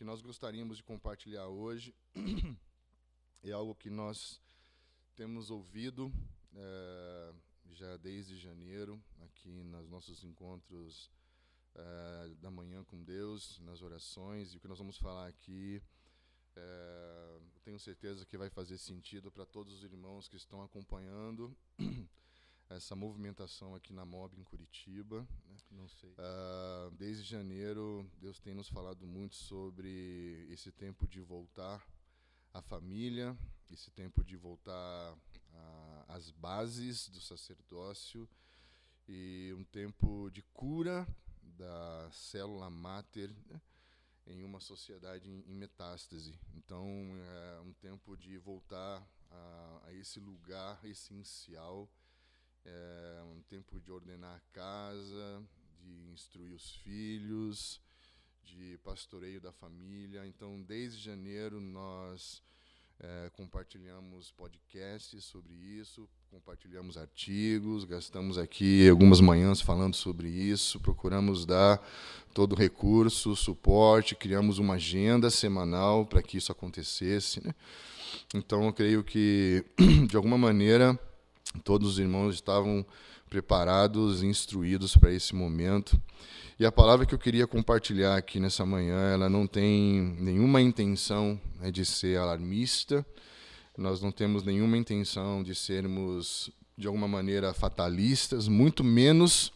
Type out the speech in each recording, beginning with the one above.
que nós gostaríamos de compartilhar hoje. É algo que nós temos ouvido é, já desde janeiro, aqui nos nossos encontros é, da manhã com Deus, nas orações, e o que nós vamos falar aqui, é, tenho certeza que vai fazer sentido para todos os irmãos que estão acompanhando essa movimentação aqui na MOB em Curitiba. Né? Não sei. Uh, desde janeiro, Deus tem nos falado muito sobre esse tempo de voltar à família, esse tempo de voltar às bases do sacerdócio e um tempo de cura da célula máter né? em uma sociedade em, em, metástase. Então, é um tempo de voltar a, a esse lugar essencial é um tempo de ordenar a casa, de instruir os filhos, de pastoreio da família. Então, desde janeiro, nós é, compartilhamos podcasts sobre isso, compartilhamos artigos, gastamos aqui algumas manhãs falando sobre isso, procuramos dar todo o recurso, suporte, criamos uma agenda semanal para que isso acontecesse. Né? Então, eu creio que, de alguma maneira, Todos os irmãos estavam preparados, instruídos para esse momento. E a palavra que eu queria compartilhar aqui nessa manhã, ela não tem nenhuma intenção né, de ser alarmista. Nós não temos nenhuma intenção de sermos de alguma maneira fatalistas, muito menos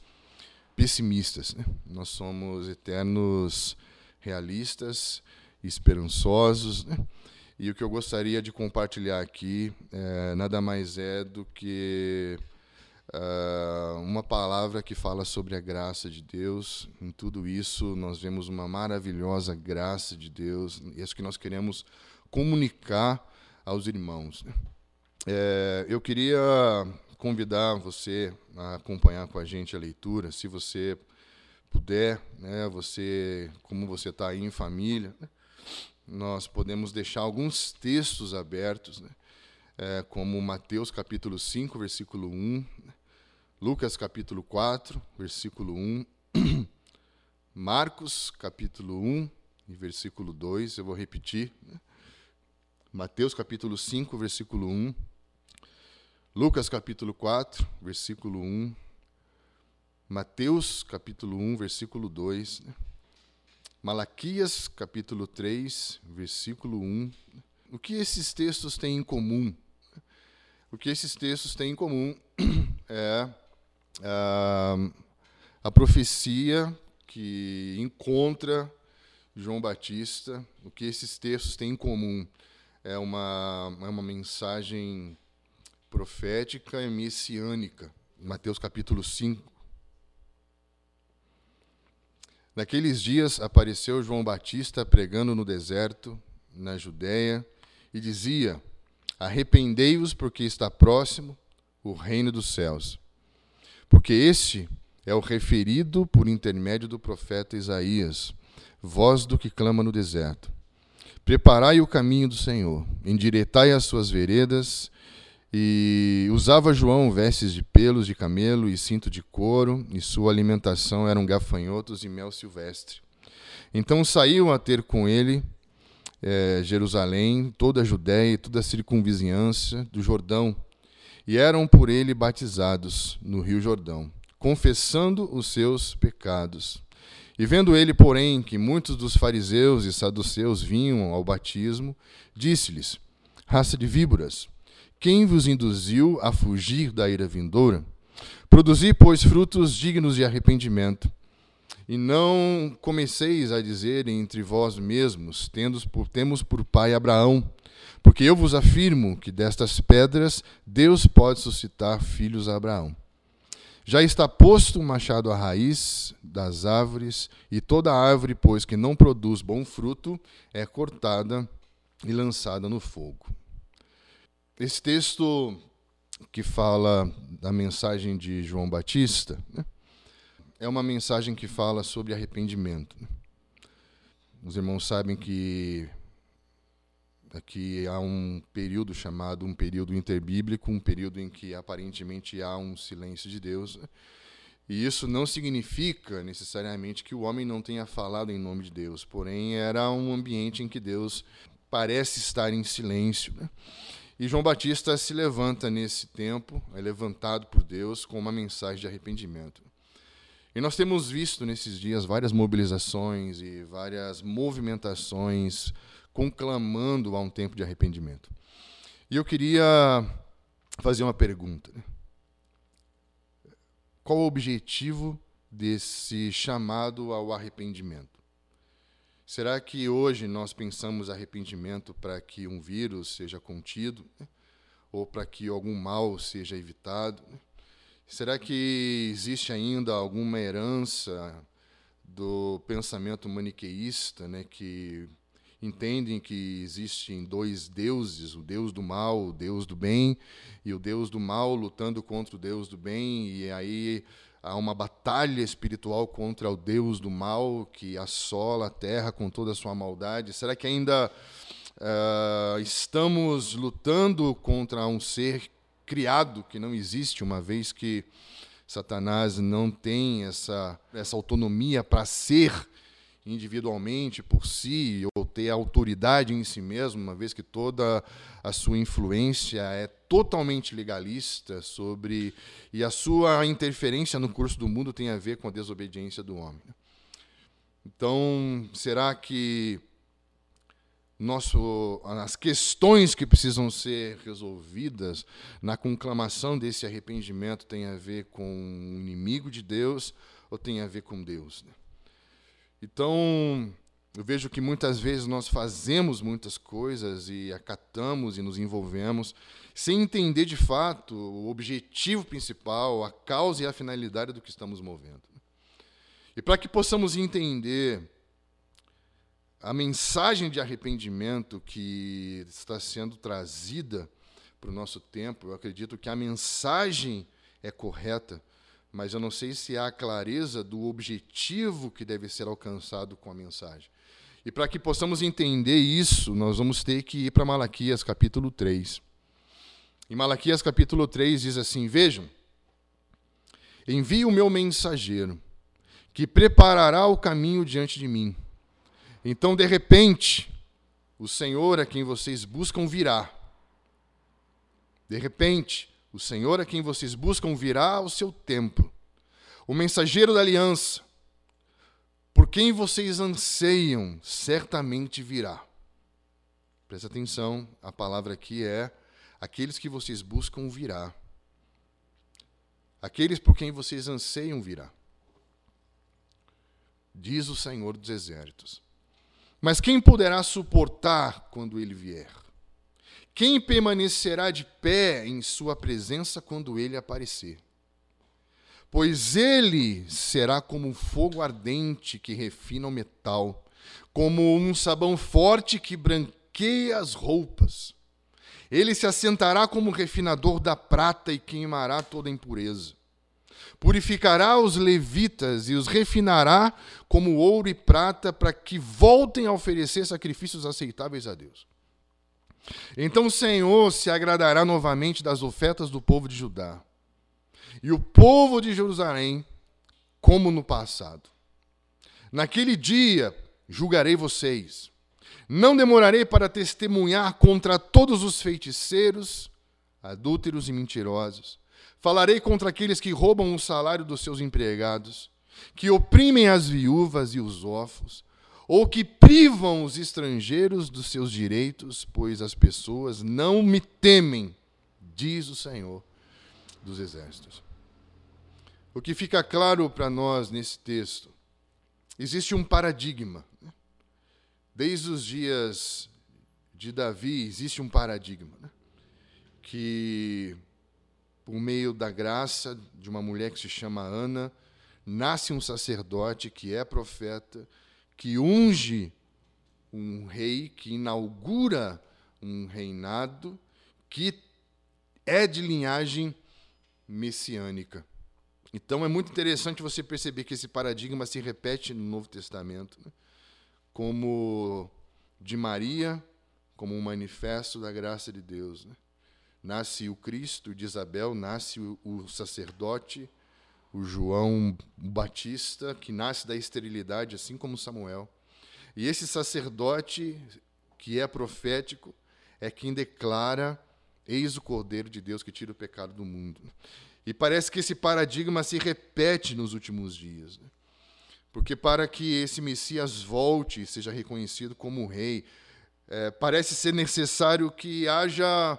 pessimistas. Né? Nós somos eternos realistas, esperançosos. Né? E o que eu gostaria de compartilhar aqui é, nada mais é do que uh, uma palavra que fala sobre a graça de Deus. Em tudo isso, nós vemos uma maravilhosa graça de Deus, e é isso que nós queremos comunicar aos irmãos. Né? É, eu queria convidar você a acompanhar com a gente a leitura, se você puder, né, você, como você está aí em família, né? Nós podemos deixar alguns textos abertos, né? é, como Mateus capítulo 5, versículo 1, Lucas capítulo 4, versículo 1, Marcos capítulo 1 e versículo 2, eu vou repetir. Né? Mateus capítulo 5, versículo 1, Lucas capítulo 4, versículo 1, Mateus capítulo 1, versículo 2, né? Malaquias, capítulo 3, versículo 1. O que esses textos têm em comum? O que esses textos têm em comum é a, a profecia que encontra João Batista. O que esses textos têm em comum é uma, é uma mensagem profética e messiânica. Mateus capítulo 5, Naqueles dias apareceu João Batista pregando no deserto, na Judéia, e dizia: Arrependei-vos, porque está próximo o reino dos céus. Porque este é o referido por intermédio do profeta Isaías, voz do que clama no deserto. Preparai o caminho do Senhor, endireitai as suas veredas, e usava João vestes de pelos de camelo e cinto de couro, e sua alimentação eram gafanhotos e mel silvestre. Então saiu a ter com ele é, Jerusalém, toda a Judéia e toda a circunvizinhança do Jordão, e eram por ele batizados no rio Jordão, confessando os seus pecados. E vendo ele, porém, que muitos dos fariseus e saduceus vinham ao batismo, disse-lhes: Raça de víboras, quem vos induziu a fugir da ira vindoura? Produzi, pois, frutos dignos de arrependimento. E não comeceis a dizer entre vós mesmos, por, temos por pai Abraão, porque eu vos afirmo que destas pedras Deus pode suscitar filhos a Abraão. Já está posto o um machado à raiz das árvores, e toda árvore, pois, que não produz bom fruto, é cortada e lançada no fogo. Esse texto que fala da mensagem de João Batista né, é uma mensagem que fala sobre arrependimento. Né. Os irmãos sabem que aqui há um período chamado um período interbíblico, um período em que aparentemente há um silêncio de Deus. Né. E isso não significa necessariamente que o homem não tenha falado em nome de Deus, porém era um ambiente em que Deus parece estar em silêncio. Né? E João Batista se levanta nesse tempo, é levantado por Deus com uma mensagem de arrependimento. E nós temos visto nesses dias várias mobilizações e várias movimentações conclamando a um tempo de arrependimento. E eu queria fazer uma pergunta. Né? Qual o objetivo desse chamado ao arrependimento? Será que hoje nós pensamos arrependimento para que um vírus seja contido? Né? Ou para que algum mal seja evitado? Né? Será que existe ainda alguma herança do pensamento maniqueísta, né, que entendem que existem dois deuses, o Deus do mal, o Deus do bem, e o Deus do mal lutando contra o Deus do bem, e aí há uma batalha espiritual contra o Deus do mal que assola a terra com toda a sua maldade? Será que ainda uh, estamos lutando contra um ser criado que não existe, uma vez que Satanás não tem essa, essa autonomia para ser individualmente por si ou ter autoridade em si mesmo, uma vez que toda a sua influência é totalmente legalista sobre e a sua interferência no curso do mundo tem a ver com a desobediência do homem. Então, será que nosso, as questões que precisam ser resolvidas na conclamação desse arrependimento tem a ver com o inimigo de Deus ou tem a ver com Deus? Né? Então, eu vejo que muitas vezes nós fazemos muitas coisas e acatamos e nos envolvemos sem entender de fato o objetivo principal, a causa e a finalidade do que estamos movendo. E para que possamos entender a mensagem de arrependimento que está sendo trazida para o nosso tempo, eu acredito que a mensagem é correta, mas eu não sei se há clareza do objetivo que deve ser alcançado com a mensagem. E para que possamos entender isso, nós vamos ter que ir para Malaquias capítulo 3. Em Malaquias capítulo 3 diz assim: Vejam, envio o meu mensageiro, que preparará o caminho diante de mim. Então, de repente, o Senhor a quem vocês buscam virá. De repente, o Senhor a quem vocês buscam virá ao seu templo. O mensageiro da aliança, por quem vocês anseiam, certamente virá. Presta atenção, a palavra aqui é aqueles que vocês buscam virá. Aqueles por quem vocês anseiam virá. Diz o Senhor dos Exércitos. Mas quem poderá suportar quando ele vier? Quem permanecerá de pé em sua presença quando ele aparecer? Pois ele será como um fogo ardente que refina o metal, como um sabão forte que branqueia as roupas. Ele se assentará como refinador da prata e queimará toda impureza purificará os levitas e os refinará como ouro e prata, para que voltem a oferecer sacrifícios aceitáveis a Deus. Então o Senhor se agradará novamente das ofertas do povo de Judá. E o povo de Jerusalém, como no passado. Naquele dia julgarei vocês. Não demorarei para testemunhar contra todos os feiticeiros, adúlteros e mentirosos Falarei contra aqueles que roubam o salário dos seus empregados, que oprimem as viúvas e os órfãos, ou que privam os estrangeiros dos seus direitos, pois as pessoas não me temem, diz o Senhor dos Exércitos. O que fica claro para nós nesse texto, existe um paradigma. Desde os dias de Davi, existe um paradigma né? que por meio da graça de uma mulher que se chama Ana, nasce um sacerdote que é profeta, que unge um rei, que inaugura um reinado, que é de linhagem messiânica. Então é muito interessante você perceber que esse paradigma se repete no Novo Testamento, né? Como de Maria, como um manifesto da graça de Deus. Né? nasce o Cristo, de Isabel nasce o, o sacerdote, o João Batista, que nasce da esterilidade, assim como Samuel. E esse sacerdote, que é profético, é quem declara: Eis o Cordeiro de Deus que tira o pecado do mundo. E parece que esse paradigma se repete nos últimos dias. Né? Porque para que esse Messias volte e seja reconhecido como rei, é, parece ser necessário que haja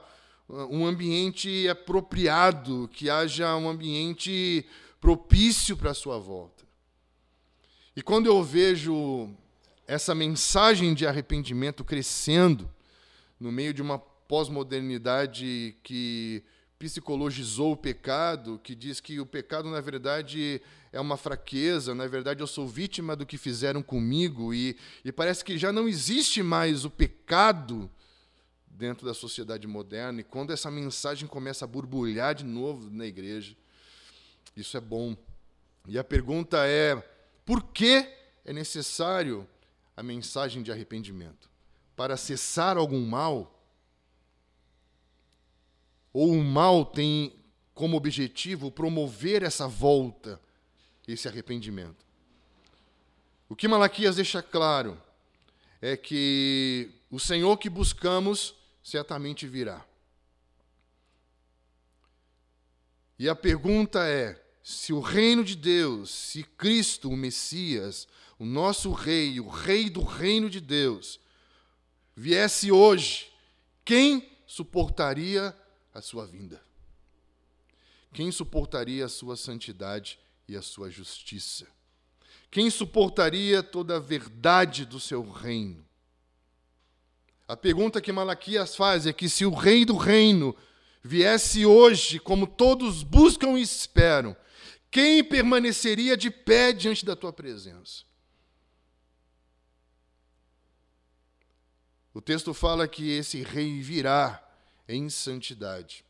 uh, um ambiente apropriado, que haja um ambiente propício para a sua volta. E quando eu vejo essa mensagem de arrependimento crescendo no meio de uma pós-modernidade que psicologizou o pecado, que diz que o pecado, na verdade, é uma fraqueza, na verdade, eu sou vítima do que fizeram comigo, e, e parece que já não existe mais o pecado dentro da sociedade moderna, e quando essa mensagem começa a borbulhar de novo na igreja, isso é bom. E a pergunta é: por que é necessário a mensagem de arrependimento? Para cessar algum mal? ou o mal tem como objetivo promover essa volta, esse arrependimento. O que Malaquias deixa claro é que o Senhor que buscamos certamente virá. E a pergunta é: se o reino de Deus, se Cristo, o Messias, o nosso Rei, o Rei do reino de Deus, viesse hoje, quem suportaria a sua vinda? Quem suportaria a sua santidade e a sua justiça? Quem suportaria toda a verdade do seu reino? A pergunta que Malaquias faz é que se o rei do reino viesse hoje, como todos buscam e esperam, quem permaneceria de pé diante da tua presença? O texto fala que esse rei virá em santidade.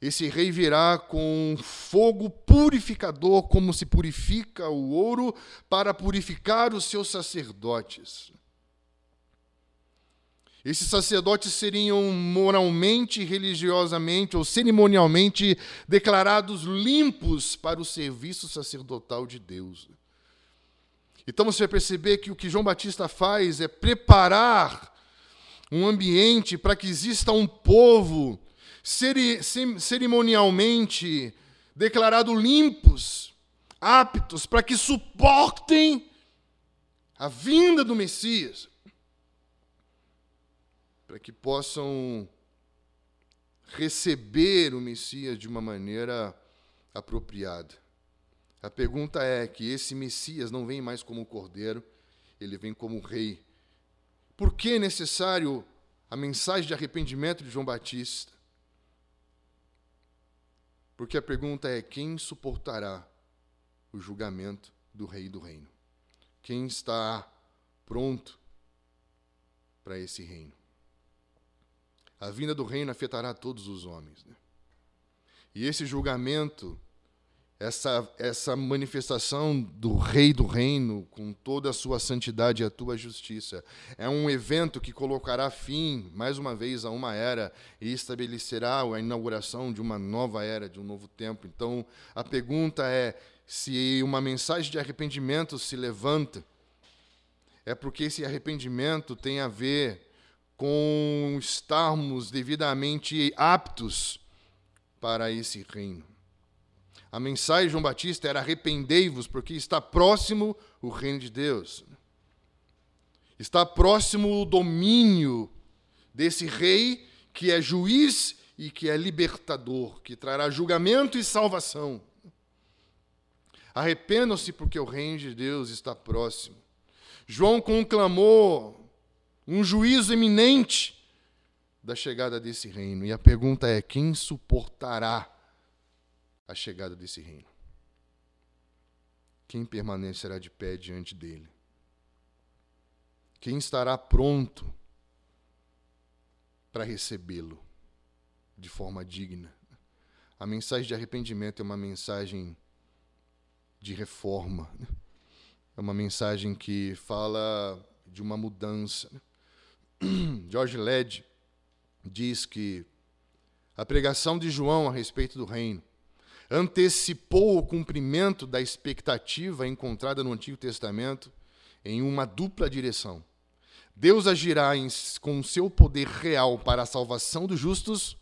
Esse rei virá com fogo purificador, como se purifica o ouro, para purificar os seus sacerdotes. Esses sacerdotes seriam moralmente, religiosamente ou cerimonialmente declarados limpos para o serviço sacerdotal de Deus. Então você vai perceber que o que João Batista faz é preparar um ambiente para que exista um povo cerimonialmente declarado limpos, aptos para que suportem a vinda do Messias, para que possam receber o Messias de uma maneira apropriada. A pergunta é que esse Messias não vem mais como cordeiro, ele vem como rei por que é necessário a mensagem de arrependimento de João Batista? Porque a pergunta é: quem suportará o julgamento do Rei do Reino? Quem está pronto para esse reino? A vinda do reino afetará todos os homens. Né? E esse julgamento essa, essa manifestação do Rei do Reino, com toda a sua santidade e a tua justiça. É um evento que colocará fim, mais uma vez, a uma era e estabelecerá a inauguração de uma nova era, de um novo tempo. Então, a pergunta é: se uma mensagem de arrependimento se levanta, é porque esse arrependimento tem a ver com estarmos devidamente aptos para esse reino. A mensagem de João Batista era: arrependei-vos, porque está próximo o reino de Deus. Está próximo o domínio desse rei que é juiz e que é libertador, que trará julgamento e salvação. Arrependam-se, porque o reino de Deus está próximo. João conclamou um juízo eminente da chegada desse reino. E a pergunta é: quem suportará a chegada desse reino? Quem permanecerá de pé diante dele? Quem estará pronto para recebê-lo de forma digna? A mensagem de arrependimento é uma mensagem de reforma. É uma mensagem que fala de uma mudança. George Led diz que a pregação de João a respeito do reino antecipou o cumprimento da expectativa encontrada no Antigo Testamento em uma dupla direção. Deus agirá em, com seu poder real para a salvação dos justos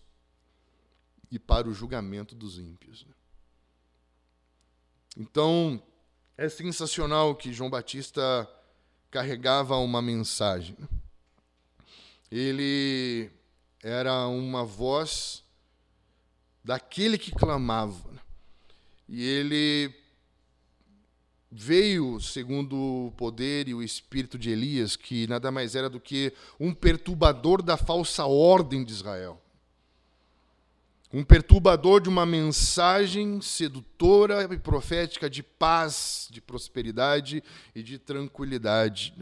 e para o julgamento dos ímpios. Né? Então, é sensacional que João Batista carregava uma mensagem. Né? Ele era uma voz daquele que clamava. Né? E ele veio segundo o poder e o espírito de Elias, que nada mais era do que um perturbador da falsa ordem de Israel um perturbador de uma mensagem sedutora e profética de paz, de prosperidade e de tranquilidade.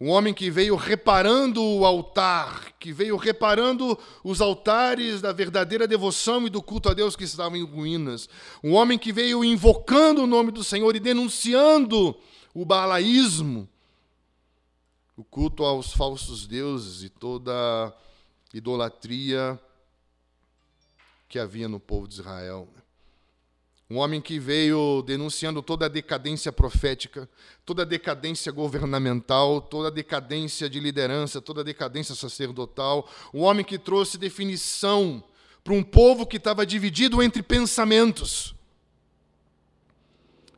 Um homem que veio reparando o altar, que veio reparando os altares da verdadeira devoção e do culto a Deus que estavam em ruínas. Um homem que veio invocando o nome do Senhor e denunciando o balaísmo, o culto aos falsos deuses e toda idolatria que havia no povo de Israel. Um homem que veio denunciando toda a decadência profética, toda a decadência governamental, toda a decadência de liderança, toda a decadência sacerdotal. Um homem que trouxe definição para um povo que estava dividido entre pensamentos.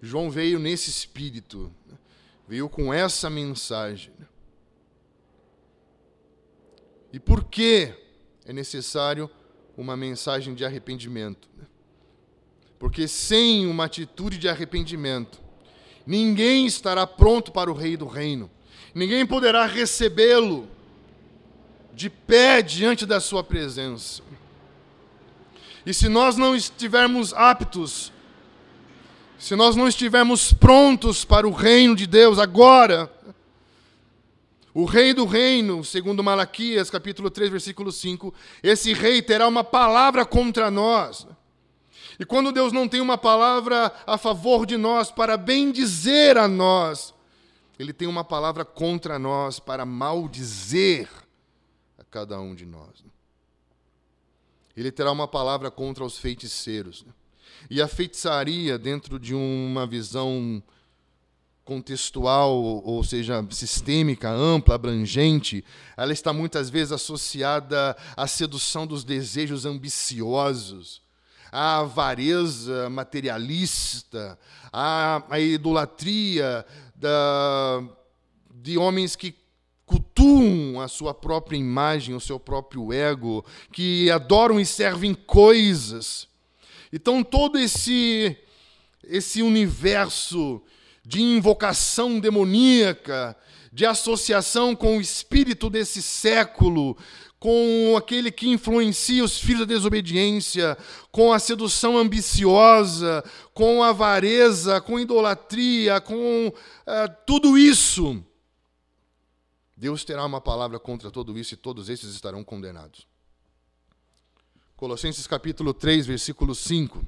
João veio nesse espírito, veio com essa mensagem. E por que é necessário uma mensagem de arrependimento. Porque sem uma atitude de arrependimento, ninguém estará pronto para o Rei do Reino, ninguém poderá recebê-lo de pé diante da Sua presença. E se nós não estivermos aptos, se nós não estivermos prontos para o reino de Deus agora, o rei do reino, segundo Malaquias, capítulo 3, versículo 5, esse rei terá uma palavra contra nós. E quando Deus não tem uma palavra a favor de nós, para bem dizer a nós, Ele tem uma palavra contra nós, para maldizer a cada um de nós. Ele terá uma palavra contra os feiticeiros. E a feitiçaria, dentro de uma visão contextual, ou seja, sistêmica, ampla, abrangente, ela está muitas vezes associada à sedução dos desejos ambiciosos, à avareza materialista, à, à idolatria da, de homens que cultuam a sua própria imagem, o seu próprio ego, que adoram e servem coisas. Então todo esse esse universo de invocação demoníaca, de associação com o espírito desse século, com aquele que influencia os filhos da desobediência, com a sedução ambiciosa, com a avareza, com idolatria, com uh, tudo isso. Deus terá uma palavra contra tudo isso e todos esses estarão condenados. Colossenses capítulo 3, versículo 5.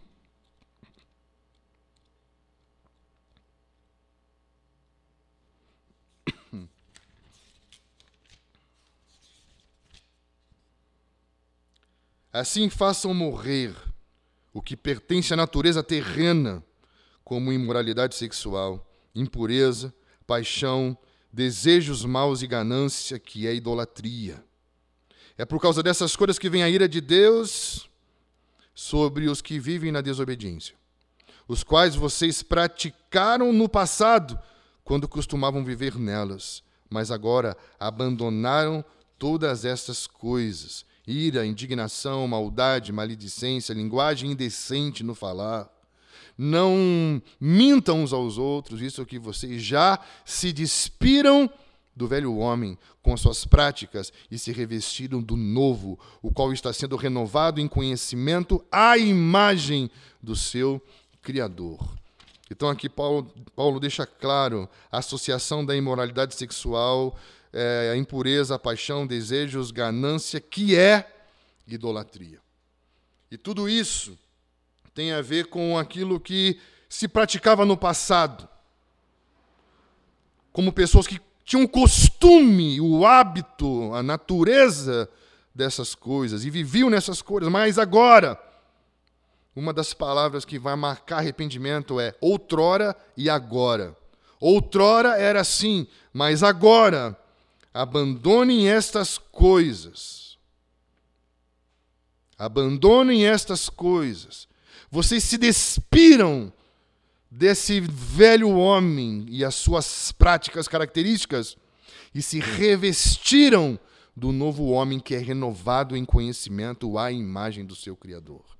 Assim façam morrer o que pertence à natureza terrena, como imoralidade sexual, impureza, paixão, desejos maus e ganância, que é idolatria. É por causa dessas coisas que vem a ira de Deus sobre os que vivem na desobediência, os quais vocês praticaram no passado, quando costumavam viver nelas, mas agora abandonaram todas estas coisas ira, indignação, maldade, maledicência, linguagem indecente no falar. Não mintam uns aos outros, isso é que vocês já se despiram do velho homem com as suas práticas e se revestiram do novo, o qual está sendo renovado em conhecimento à imagem do seu Criador. Então aqui Paulo, Paulo deixa claro a associação da imoralidade sexual é, a impureza, a paixão, desejos, ganância, que é idolatria. E tudo isso tem a ver com aquilo que se praticava no passado. Como pessoas que tinham o costume, o hábito, a natureza dessas coisas e viviam nessas coisas, mas agora uma das palavras que vai marcar arrependimento é outrora e agora. Outrora era assim, mas agora abandonem estas coisas. Abandonem estas coisas. Vocês se despiram desse velho homem e as suas práticas características e se revestiram do novo homem que é renovado em conhecimento à imagem do seu Criador.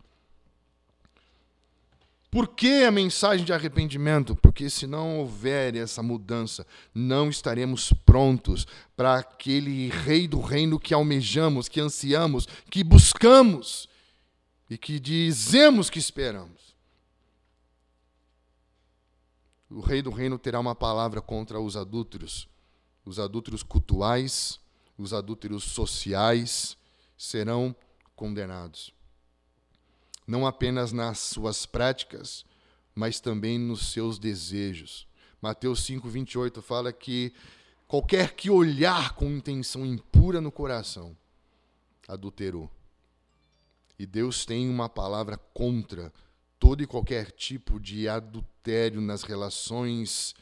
Por que a mensagem de arrependimento? Porque se não houver essa mudança, não estaremos prontos para aquele rei do reino que almejamos, que ansiamos, que buscamos e que dizemos que esperamos. O rei do reino terá uma palavra contra os adúlteros, os adúlteros cultuais, os adúlteros sociais serão condenados não apenas nas suas práticas, mas também nos seus desejos. Mateus 5:28 fala que qualquer que olhar com intenção impura no coração adulterou. E Deus tem uma palavra contra todo e qualquer tipo de adultério nas relações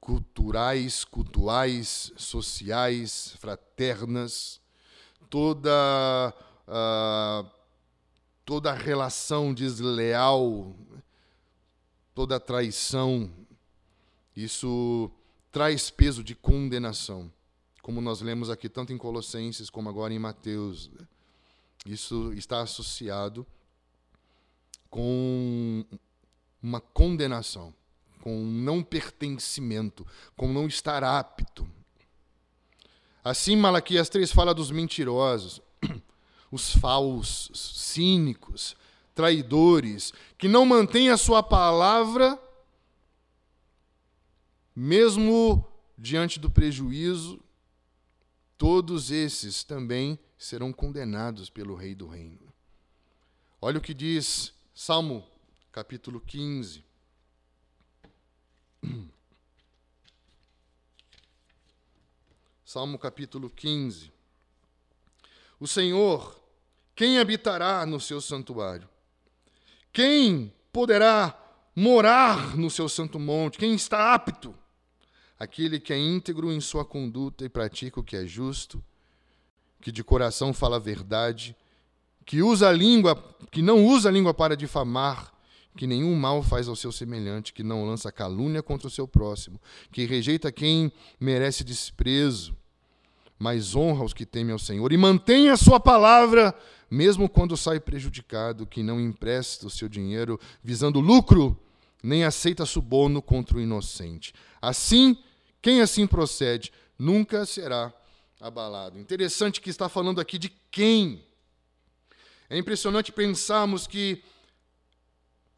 culturais, cultuais, sociais, fraternas, toda uh, toda relação desleal, toda traição, isso traz peso de condenação, como nós lemos aqui tanto em Colossenses como agora em Mateus. Isso está associado com uma condenação, com um não pertencimento, com não estar apto. Assim, Malaquias 3 fala dos mentirosos os falsos, cínicos, traidores, que não mantêm a sua palavra, mesmo diante do prejuízo, todos esses também serão condenados pelo Rei do Reino. Olha o que diz Salmo capítulo 15. Salmo capítulo 15. O Senhor quem habitará no seu santuário? Quem poderá morar no seu santo monte? Quem está apto? Aquele que é íntegro em sua conduta e pratica o que é justo, que de coração fala a verdade, que usa a língua, que não usa a língua para difamar, que nenhum mal faz ao seu semelhante, que não lança calúnia contra o seu próximo, que rejeita quem merece desprezo, mas honra os que temem ao Senhor e mantém a sua palavra mesmo quando sai prejudicado, que não empresta o seu dinheiro visando lucro, nem aceita suborno contra o inocente. Assim, quem assim procede nunca será abalado. Interessante que está falando aqui de quem. É impressionante pensarmos que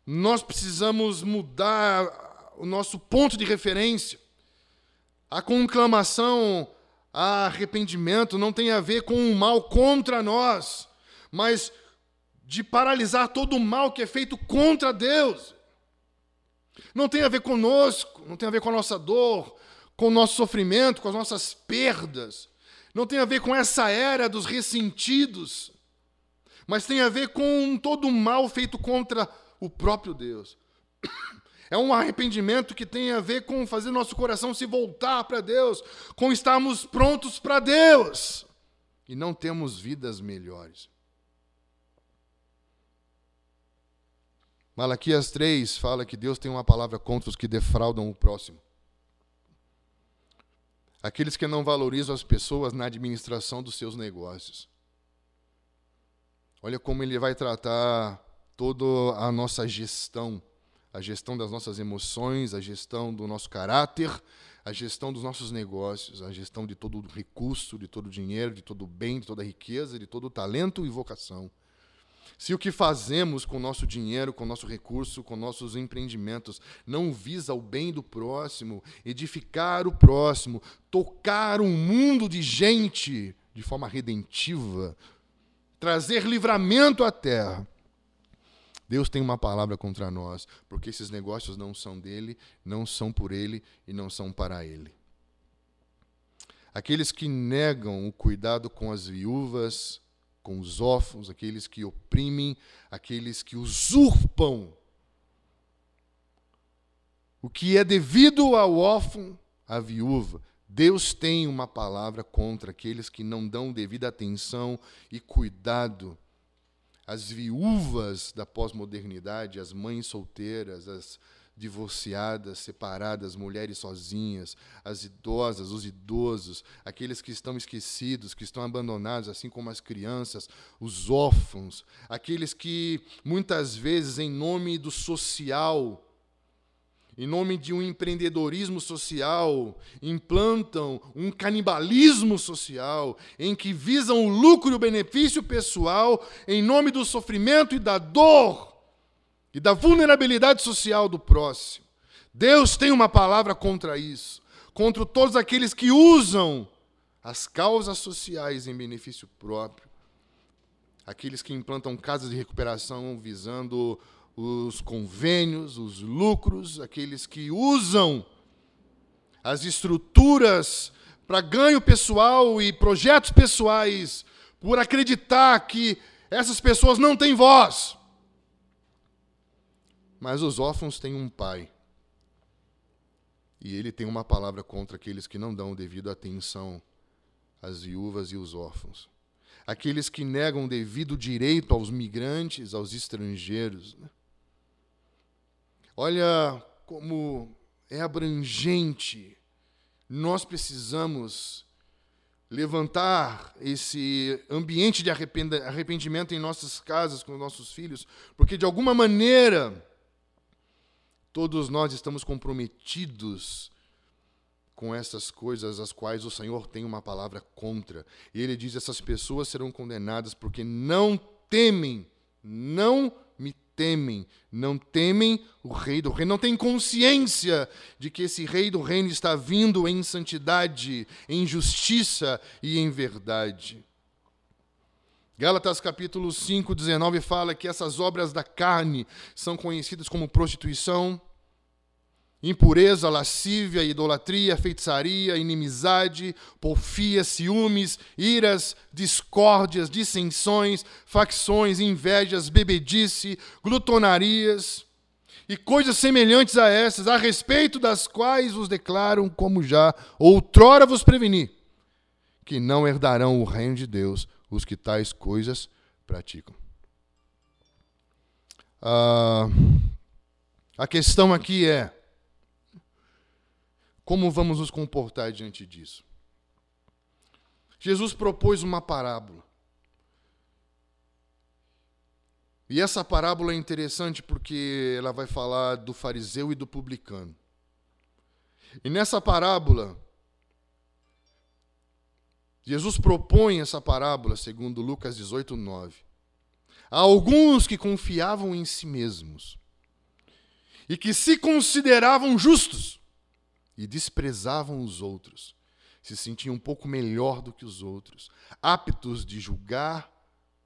nós precisamos mudar o nosso ponto de referência. A conclamação arrependimento não tem a ver com o mal contra nós, mas de paralisar todo o mal que é feito contra Deus. Não tem a ver conosco, não tem a ver com a nossa dor, com o nosso sofrimento, com as nossas perdas. Não tem a ver com essa era dos ressentidos, mas tem a ver com todo o mal feito contra o próprio Deus. É um arrependimento que tem a ver com fazer nosso coração se voltar para Deus, com estarmos prontos para Deus e não temos vidas melhores. Malaquias 3 fala que Deus tem uma palavra contra os que defraudam o próximo. Aqueles que não valorizam as pessoas na administração dos seus negócios. Olha como ele vai tratar toda a nossa gestão, a gestão das nossas emoções, a gestão do nosso caráter, a gestão dos nossos negócios, a gestão de todo o recurso, de todo o dinheiro, de todo o bem, de toda a riqueza, de todo o talento e vocação. Se o que fazemos com o nosso dinheiro, com o nosso recurso, com nossos empreendimentos não visa o bem do próximo, edificar o próximo, tocar um mundo de gente de forma redentiva, trazer livramento à terra, Deus tem uma palavra contra nós, porque esses negócios não são dele, não são por ele e não são para ele. Aqueles que negam o cuidado com as viúvas, com os órfãos, aqueles que oprimem, aqueles que usurpam o que é devido ao órfão, à viúva. Deus tem uma palavra contra aqueles que não dão devida atenção e cuidado às viúvas da pós-modernidade, as mães solteiras, as divorciadas, separadas, mulheres sozinhas, as idosas, os idosos, aqueles que estão esquecidos, que estão abandonados, assim como as crianças, os órfãos, aqueles que muitas vezes, em nome do social, em nome de um empreendedorismo social, implantam um canibalismo social, em que visam o lucro e o benefício pessoal, em nome do sofrimento e da dor e da vulnerabilidade social do próximo. Deus tem uma palavra contra isso, contra todos aqueles que usam as causas sociais em benefício próprio, aqueles que implantam casas de recuperação visando os convênios, os lucros, aqueles que usam as estruturas para ganho pessoal e projetos pessoais, por acreditar que essas pessoas não têm voz. Mas os órfãos têm um pai. E ele tem uma palavra contra aqueles que não dão devido atenção às viúvas e os órfãos. Aqueles que negam devido direito aos migrantes, aos estrangeiros. Né? Olha como é abrangente. Nós precisamos levantar esse ambiente de arrependimento em nossas casas, com os nossos filhos, porque de alguma maneira todos nós estamos comprometidos com essas coisas as quais o Senhor tem uma palavra contra. E ele diz: essas pessoas serão condenadas porque não temem, não temem, não temem o rei do reino, não têm consciência de que esse rei do reino está vindo em santidade, em justiça e em verdade. Gálatas capítulo 5, 19 fala que essas obras da carne são conhecidas como prostituição, impureza, lascívia, idolatria, feitiçaria, inimizade, porfia, ciúmes, iras, discórdias, dissensões, facções, invejas, bebedice, glutonarias e coisas semelhantes a essas, a respeito das quais vos declaram, como já outrora vos preveni, que não herdarão o reino de Deus os que tais coisas praticam. Ah, a questão aqui é como vamos nos comportar diante disso? Jesus propôs uma parábola. E essa parábola é interessante porque ela vai falar do fariseu e do publicano. E nessa parábola, Jesus propõe essa parábola, segundo Lucas 18, 9. Há alguns que confiavam em si mesmos e que se consideravam justos e desprezavam os outros, se sentiam um pouco melhor do que os outros, aptos de julgar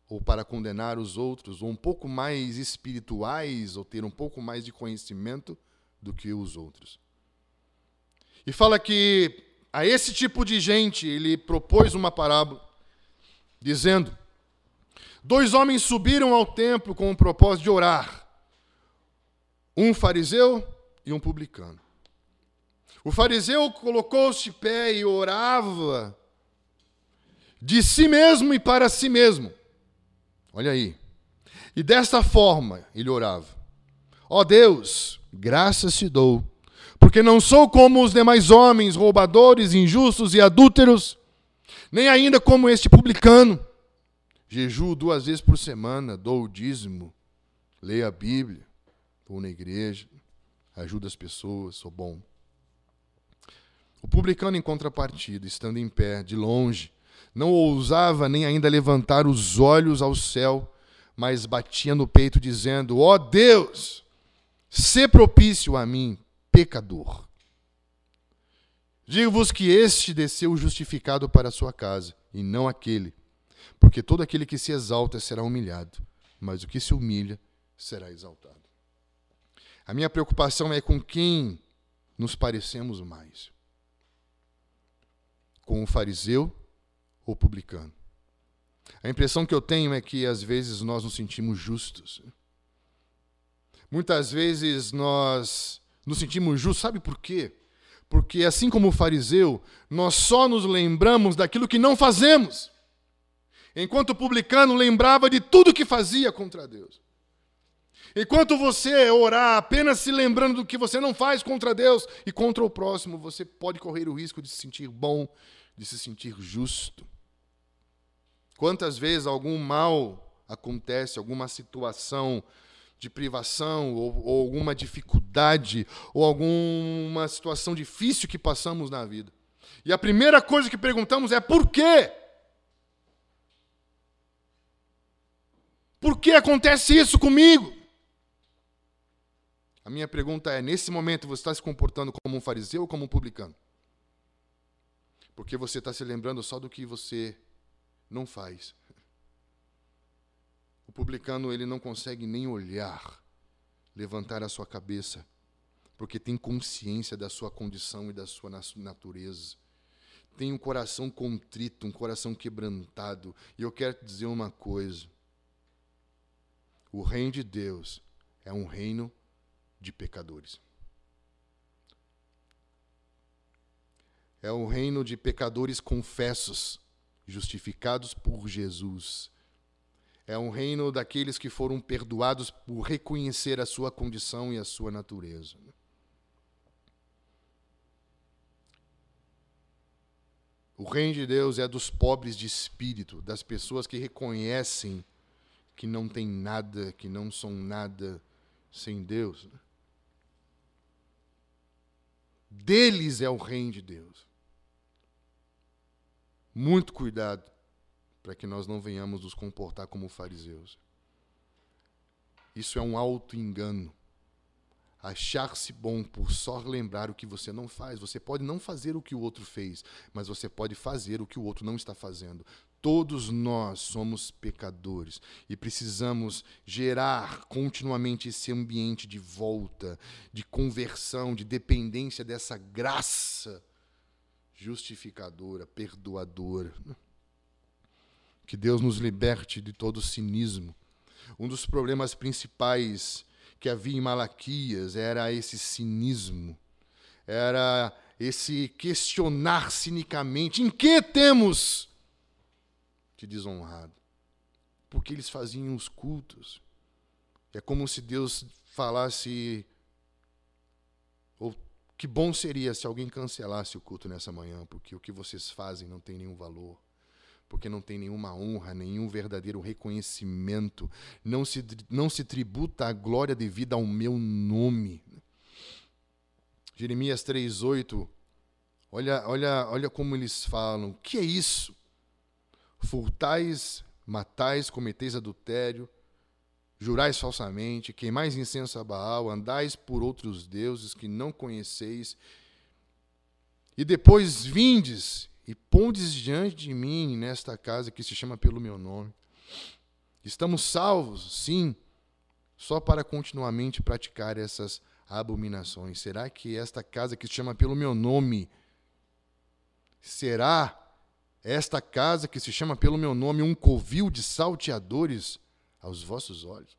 ou para condenar os outros, ou um pouco mais espirituais, ou ter um pouco mais de conhecimento do que os outros. E fala que a esse tipo de gente ele propôs uma parábola, dizendo: Dois homens subiram ao templo com o propósito de orar, um fariseu e um publicano. O fariseu colocou-se de pé e orava de si mesmo e para si mesmo. Olha aí. E desta forma ele orava: Ó oh Deus, graças te dou, porque não sou como os demais homens, roubadores, injustos e adúlteros, nem ainda como este publicano. Jejuo duas vezes por semana, dou o dízimo, leio a Bíblia, vou na igreja, ajudo as pessoas, sou bom. O publicano, em contrapartida, estando em pé, de longe, não ousava nem ainda levantar os olhos ao céu, mas batia no peito, dizendo: Ó oh Deus, se propício a mim, pecador. Digo-vos que este desceu justificado para a sua casa, e não aquele, porque todo aquele que se exalta será humilhado, mas o que se humilha será exaltado. A minha preocupação é com quem nos parecemos mais com o fariseu ou publicano. A impressão que eu tenho é que às vezes nós nos sentimos justos. Muitas vezes nós nos sentimos justos, sabe por quê? Porque assim como o fariseu, nós só nos lembramos daquilo que não fazemos. Enquanto o publicano lembrava de tudo que fazia contra Deus. Enquanto você orar apenas se lembrando do que você não faz contra Deus e contra o próximo, você pode correr o risco de se sentir bom, de se sentir justo. Quantas vezes algum mal acontece, alguma situação de privação ou, ou, alguma dificuldade ou alguma situação difícil que passamos na vida. E a primeira coisa que perguntamos é por quê? Por que acontece isso comigo? A minha pergunta é: nesse momento você está se comportando como um fariseu ou como um publicano? Porque você está se lembrando só do que você não faz. O publicano ele não consegue nem olhar, levantar a sua cabeça, porque tem consciência da sua condição e da sua natureza. Tem um coração contrito, um coração quebrantado. E eu quero te dizer uma coisa: o reino de Deus é um reino de pecadores. É o reino de pecadores confessos, justificados por Jesus. É um reino daqueles que foram perdoados por reconhecer a sua condição e a sua natureza. O reino de Deus é dos pobres de espírito, das pessoas que reconhecem que não têm nada, que não são nada sem Deus. Deles é o reino de Deus. Muito cuidado para que nós não venhamos nos comportar como fariseus. Isso é um auto-engano. Achar-se bom por só lembrar o que você não faz. Você pode não fazer o que o outro fez, mas você pode fazer o que o outro não está fazendo. Todos nós somos pecadores e precisamos gerar continuamente esse ambiente de volta, de conversão, de dependência dessa graça justificadora, perdoadora. Que Deus nos liberte de todo cinismo. Um dos problemas principais que havia em Malaquias era esse cinismo, era esse questionar cinicamente: em que temos te desonrado. Porque eles faziam os cultos. É como se Deus falasse. Ou que bom seria se alguém cancelasse o culto nessa manhã, porque o que vocês fazem não tem nenhum valor porque não tem nenhuma honra, nenhum verdadeiro reconhecimento, não se, não se tributa a glória devida ao meu nome. Jeremias 3,8, olha, olha, olha como eles falam: o que é isso? Furtais, matais, cometeis adultério, jurais falsamente, queimais incenso a Baal, andais por outros deuses que não conheceis, e depois vindes e pondes diante de mim nesta casa que se chama pelo meu nome. Estamos salvos, sim, só para continuamente praticar essas abominações. Será que esta casa que se chama pelo meu nome será esta casa que se chama pelo meu nome um covil de salteadores aos vossos olhos,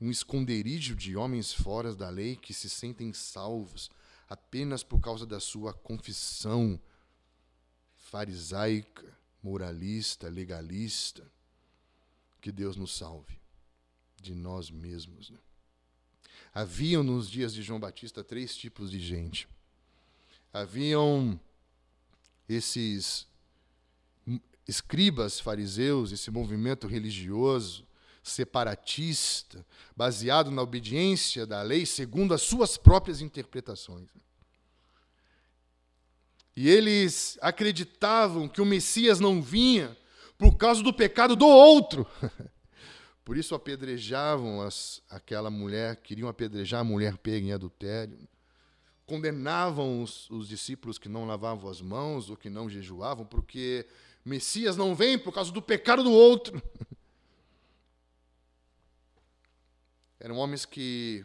um esconderijo de homens fora da lei que se sentem salvos apenas por causa da sua confissão farisaica, moralista, legalista. Que Deus nos salve de nós mesmos. Né? Haviam nos dias de João Batista três tipos de gente. Haviam esses escribas fariseus, esse movimento religioso separatista, baseado na obediência da lei segundo as suas próprias interpretações. E eles acreditavam que o Messias não vinha por causa do pecado do outro. Por isso apedrejavam as, aquela mulher, queriam apedrejar a mulher pega em adultério. Condenavam os, os discípulos que não lavavam as mãos ou que não jejuavam, porque Messias não vem por causa do pecado do outro. Eram homens que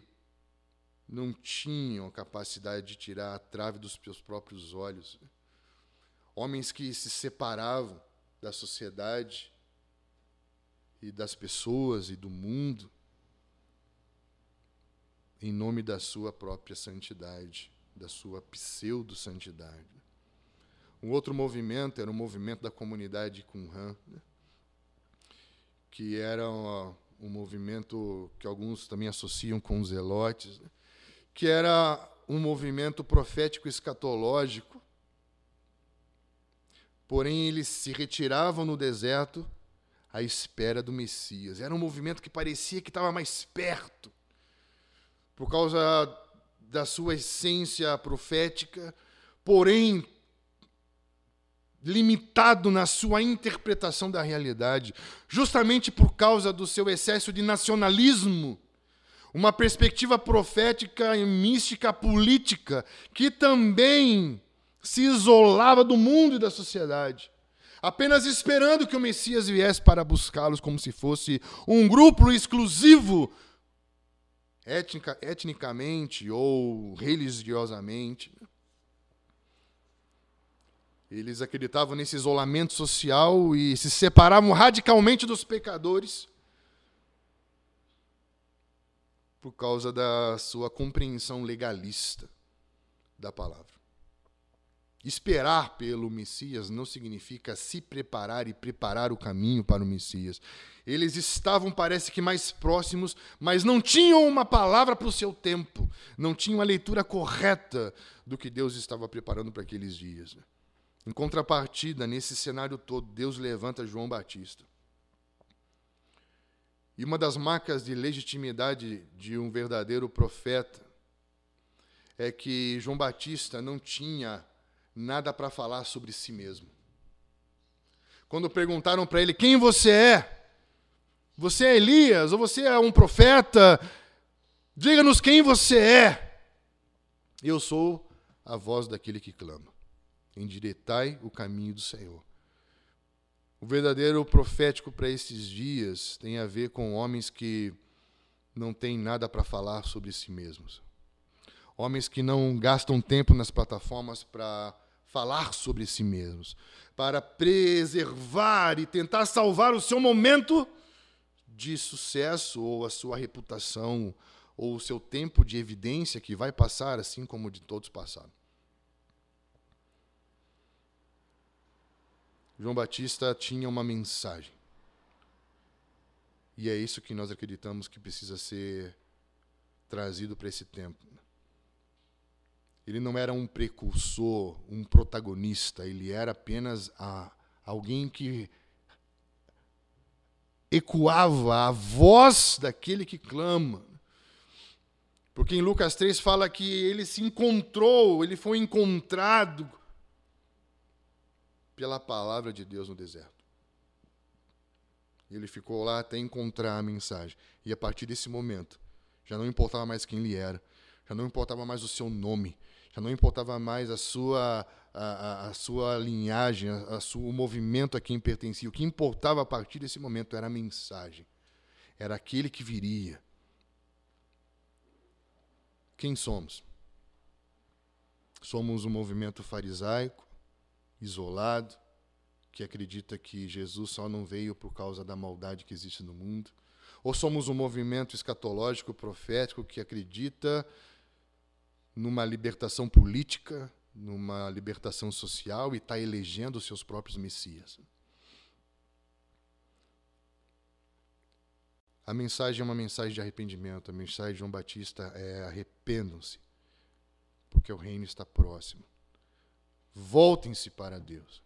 não tinham a capacidade de tirar a trave dos seus próprios olhos. Homens que se separavam da sociedade e das pessoas e do mundo em nome da sua própria santidade, da sua pseudo-santidade. Um outro movimento era o movimento da comunidade Qumran, né? que era um, um, movimento que alguns também associam com os Zelotes, né? que era um movimento profético escatológico, porém eles se retiravam no deserto à espera do Messias. Era um movimento que parecia que estava mais perto, por causa da sua essência profética, porém limitado na sua interpretação da realidade, justamente por causa do seu excesso de nacionalismo, uma perspectiva profética e mística política que também se isolava do mundo e da sociedade, apenas esperando que o Messias viesse para buscá-los como se fosse um grupo exclusivo etnica, etnicamente ou religiosamente. Eles acreditavam nesse isolamento social e se separavam radicalmente dos pecadores por causa da sua compreensão legalista da palavra. Esperar pelo Messias não significa se preparar e preparar o caminho para o Messias. Eles estavam, parece que, mais próximos, mas não tinham uma palavra para o seu tempo, não tinham a leitura correta do que Deus estava preparando para aqueles dias. Em contrapartida, nesse cenário todo, Deus levanta João Batista. E uma das marcas de legitimidade de um verdadeiro profeta é que João Batista não tinha nada para falar sobre si mesmo. Quando perguntaram para ele: Quem você é? Você é Elias ou você é um profeta? Diga-nos quem você é. Eu sou a voz daquele que clama. Endireitai o caminho do Senhor. O verdadeiro profético para esses dias tem a ver com homens que não têm nada para falar sobre si mesmos. Homens que não gastam tempo nas plataformas para falar sobre si mesmos, para preservar e tentar salvar o seu momento de sucesso ou a sua reputação ou o seu tempo de evidência que vai passar assim como de todos passaram. João Batista tinha uma mensagem. E é isso que nós acreditamos que precisa ser trazido para esse tempo. Ele não era um precursor, um protagonista, ele era apenas a, alguém que ecoava a voz daquele que clama. Porque em Lucas 3 fala que ele se encontrou, ele foi encontrado pela palavra de Deus no deserto. Ele ficou lá até encontrar a mensagem. E a partir desse momento, já não importava mais quem ele era, já não importava mais o seu nome, já não importava mais a sua, a, a sua linhagem, a, a sua, o movimento a quem pertencia. O que importava a partir desse momento era a mensagem. Era aquele que viria. Quem somos? Somos um movimento farisaico, isolado, que acredita que Jesus só não veio por causa da maldade que existe no mundo? Ou somos um movimento escatológico profético que acredita numa libertação política, numa libertação social e está elegendo seus próprios messias. A mensagem é uma mensagem de arrependimento. A mensagem de João Batista é arrependam-se, porque o reino está próximo. Voltem-se para Deus.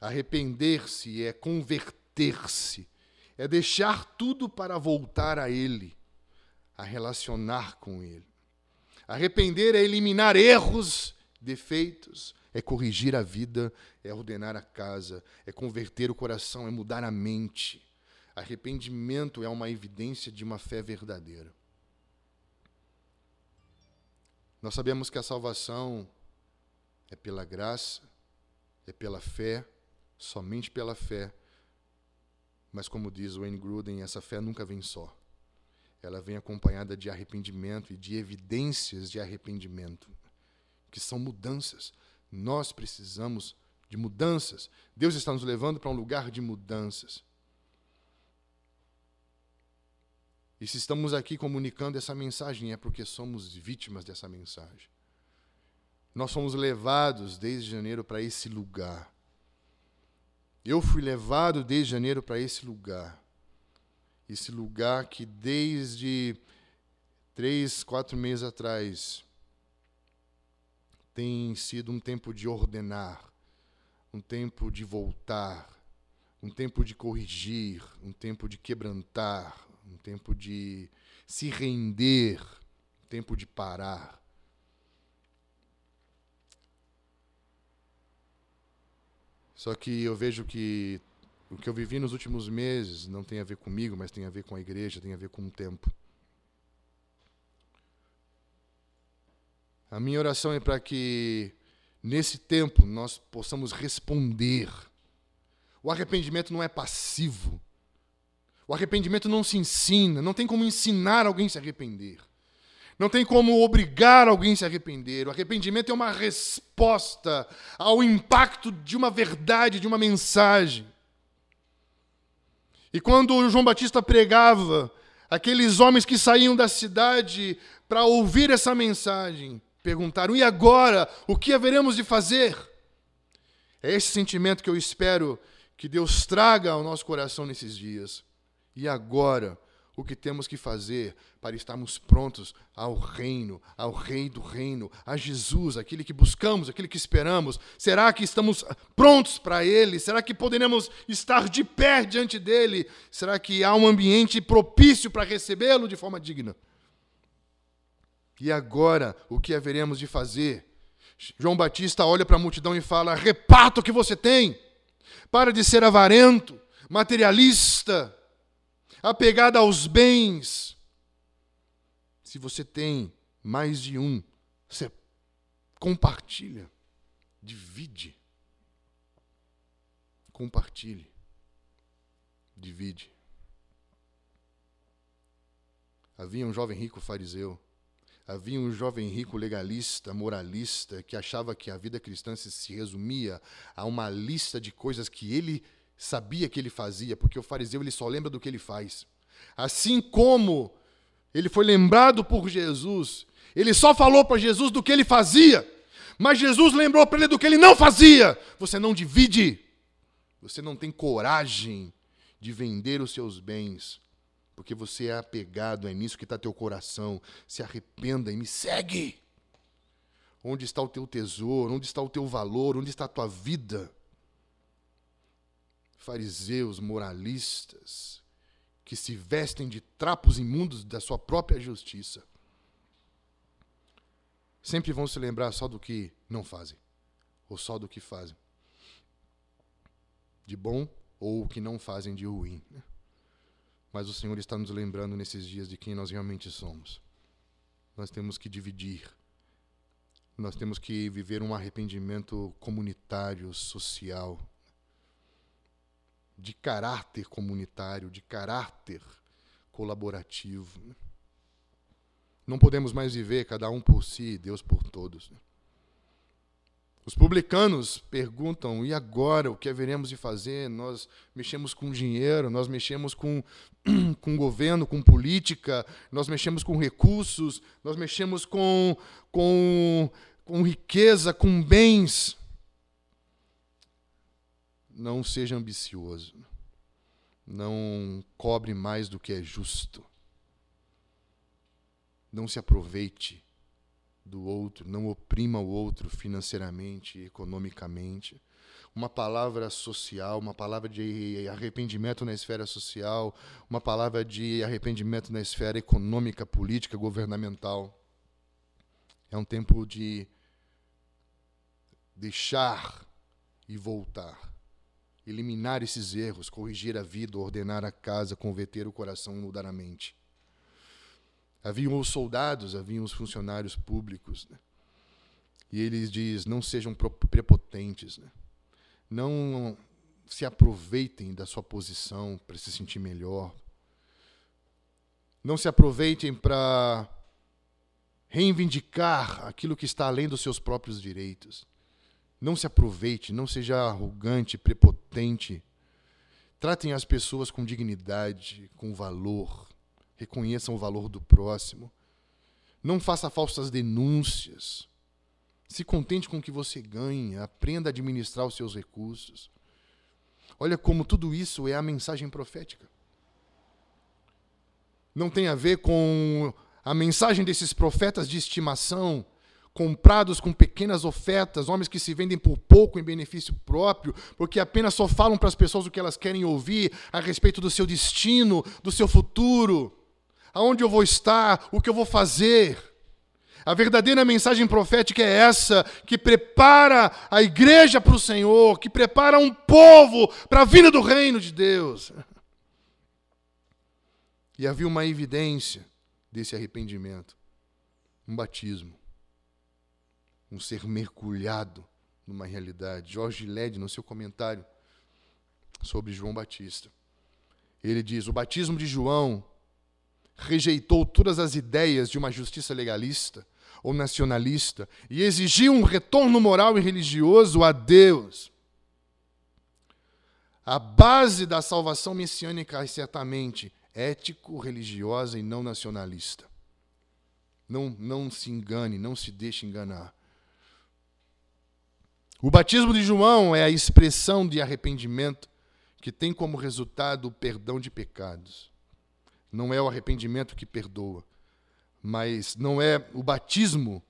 Arrepender-se é converter-se, é deixar tudo para voltar a Ele, a relacionar com Ele. Arrepender é eliminar erros, defeitos, é corrigir a vida, é ordenar a casa, é converter o coração, é mudar a mente. Arrependimento é uma evidência de uma fé verdadeira. Nós sabemos que a salvação é pela graça, é pela fé, somente pela fé. Mas, como diz Wayne Gruden, essa fé nunca vem só ela vem acompanhada de arrependimento e de evidências de arrependimento, que são mudanças. Nós precisamos de mudanças. Deus está nos levando para um lugar de mudanças. E se estamos aqui comunicando essa mensagem, é porque somos vítimas dessa mensagem. Nós fomos levados desde janeiro para esse lugar. Eu fui levado desde janeiro para esse lugar. Esse lugar que desde três, quatro meses atrás tem sido um tempo de ordenar, um tempo de voltar, um tempo de corrigir, um tempo de quebrantar, um tempo de se render, um tempo de parar. Só que eu vejo que o que eu vivi nos últimos meses não tem a ver comigo, mas tem a ver com a igreja, tem a ver com o tempo. A minha oração é para que nesse tempo nós possamos responder. O arrependimento não é passivo. O arrependimento não se ensina, não tem como ensinar alguém a se arrepender. Não tem como obrigar alguém a se arrepender. O arrependimento é uma resposta ao impacto de uma verdade, de uma mensagem. E quando João Batista pregava, aqueles homens que saíam da cidade para ouvir essa mensagem, perguntaram: e agora? O que haveremos de fazer? É esse sentimento que eu espero que Deus traga ao nosso coração nesses dias. E agora, o que temos que fazer para estarmos prontos ao reino, ao Rei do reino, a Jesus, aquele que buscamos, aquele que esperamos? Será que estamos prontos para Ele? Será que poderemos estar de pé diante dele? Será que há um ambiente propício para recebê-lo de forma digna? E agora, o que haveremos de fazer? João Batista olha para a multidão e fala: reparta o que você tem. Para de ser avarento, materialista, apegado aos bens. Se você tem mais de um, você compartilha, divide. Compartilhe, divide. Havia um jovem rico fariseu Havia um jovem rico legalista, moralista, que achava que a vida cristã se resumia a uma lista de coisas que ele sabia que ele fazia, porque o fariseu ele só lembra do que ele faz. Assim como ele foi lembrado por Jesus, ele só falou para Jesus do que ele fazia, mas Jesus lembrou para ele do que ele não fazia. Você não divide, você não tem coragem de vender os seus bens porque você é apegado, é nisso que está teu coração. Se arrependa e me segue. Onde está o teu tesouro? Onde está o teu valor? Onde está a tua vida? Fariseus, moralistas, que se vestem de trapos imundos da sua própria justiça, sempre vão se lembrar só do que não fazem, ou só do que fazem, de bom ou o que não fazem de ruim. Né? Mas o Senhor está nos lembrando nesses dias de quem nós realmente somos. Nós temos que dividir. Nós temos que viver um arrependimento comunitário, social, de caráter comunitário, de caráter colaborativo. Não podemos mais viver cada um por si, Deus por todos. Os publicanos perguntam: e agora? O que haveremos de fazer? Nós mexemos com dinheiro, nós mexemos com, com governo, com política, nós mexemos com recursos, nós mexemos com, com, com riqueza, com bens. Não seja ambicioso. Não cobre mais do que é justo. Não se aproveite do outro, não oprima o outro financeiramente, economicamente. Uma palavra social, uma palavra de arrependimento na esfera social, uma palavra de arrependimento na esfera econômica, política, governamental. É um tempo de deixar e voltar. Eliminar esses erros, corrigir a vida, ordenar a casa, converter o coração e mudar a mente. Haviam os soldados, haviam os funcionários públicos. Né? E ele diz: não sejam prepotentes. Né? Não se aproveitem da sua posição para se sentir melhor. Não se aproveitem para reivindicar aquilo que está além dos seus próprios direitos. Não se aproveite, não seja arrogante, prepotente. Tratem as pessoas com dignidade, com valor Reconheçam o valor do próximo. Não faça falsas denúncias. Se contente com o que você ganha. Aprenda a administrar os seus recursos. Olha como tudo isso é a mensagem profética. Não tem a ver com a mensagem desses profetas de estimação, comprados com pequenas ofertas, homens que se vendem por pouco em benefício próprio, porque apenas só falam para as pessoas o que elas querem ouvir a respeito do seu destino, do seu futuro, aonde eu vou estar, o que eu vou fazer. A verdadeira mensagem profética é essa, que prepara a igreja para o Senhor, que prepara um povo para a vinda do reino de Deus. E havia uma evidência desse arrependimento: um batismo um ser mergulhado numa realidade. Jorge Led, no seu comentário sobre João Batista, ele diz: o batismo de João rejeitou todas as ideias de uma justiça legalista ou nacionalista e exigiu um retorno moral e religioso a Deus. A base da salvação messiânica é certamente ético, religiosa e não nacionalista. Não, não se engane, não se deixe enganar. O batismo de João é a expressão de arrependimento que tem como resultado o perdão de pecados. Não é o arrependimento que perdoa, mas não é o batismo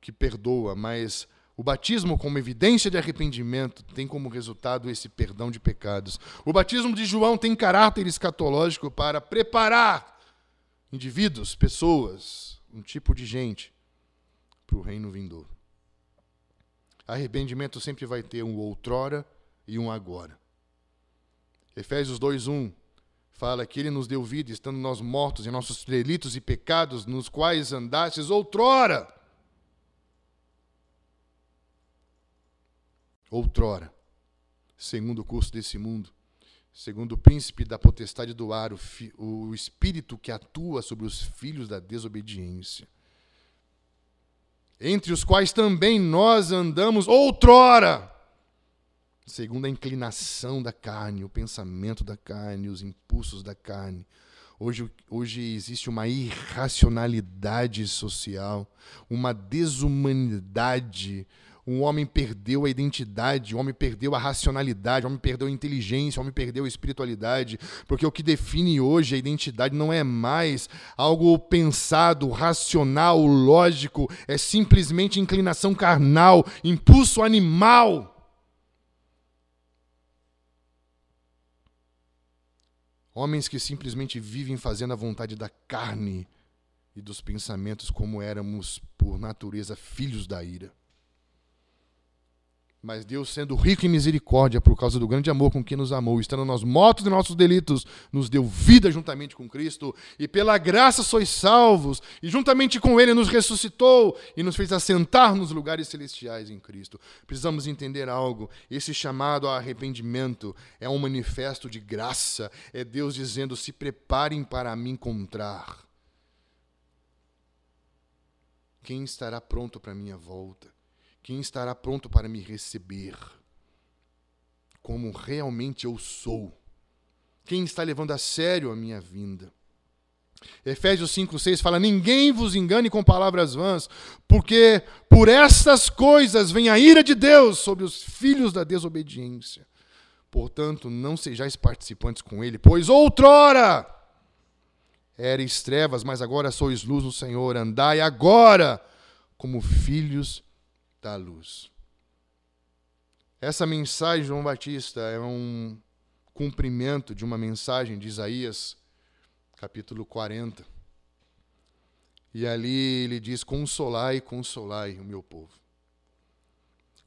que perdoa, mas o batismo, como evidência de arrependimento, tem como resultado esse perdão de pecados. O batismo de João tem caráter escatológico para preparar indivíduos, pessoas, um tipo de gente para o reino vindouro. Arrependimento sempre vai ter um outrora e um agora. Efésios 2:1 fala que ele nos deu vida, estando nós mortos em nossos delitos e pecados, nos quais andastes outrora. Outrora, segundo o curso desse mundo, segundo o príncipe da potestade do ar, o, o espírito que atua sobre os filhos da desobediência entre os quais também nós andamos outrora, segundo a inclinação da carne, o pensamento da carne, os impulsos da carne. Hoje, hoje existe uma irracionalidade social, uma desumanidade o homem perdeu a identidade, o homem perdeu a racionalidade, o homem perdeu a inteligência, o homem perdeu a espiritualidade, porque o que define hoje a identidade não é mais algo pensado, racional, lógico, é simplesmente inclinação carnal, impulso animal. Homens que simplesmente vivem fazendo a vontade da carne e dos pensamentos, como éramos por natureza filhos da ira. Mas Deus, sendo rico em misericórdia, por causa do grande amor com que nos amou, estando nós mortos de nossos delitos, nos deu vida juntamente com Cristo, e pela graça sois salvos, e juntamente com Ele nos ressuscitou e nos fez assentar nos lugares celestiais em Cristo. Precisamos entender algo: esse chamado ao arrependimento é um manifesto de graça, é Deus dizendo: se preparem para me encontrar. Quem estará pronto para a minha volta? Quem estará pronto para me receber como realmente eu sou? Quem está levando a sério a minha vinda? Efésios 5,6 fala: Ninguém vos engane com palavras vãs, porque por estas coisas vem a ira de Deus sobre os filhos da desobediência. Portanto, não sejais participantes com ele, pois outrora eres trevas, mas agora sois luz no Senhor. Andai agora como filhos da luz. Essa mensagem de João Batista é um cumprimento de uma mensagem de Isaías, capítulo 40. E ali ele diz: Consolai, consolai o meu povo.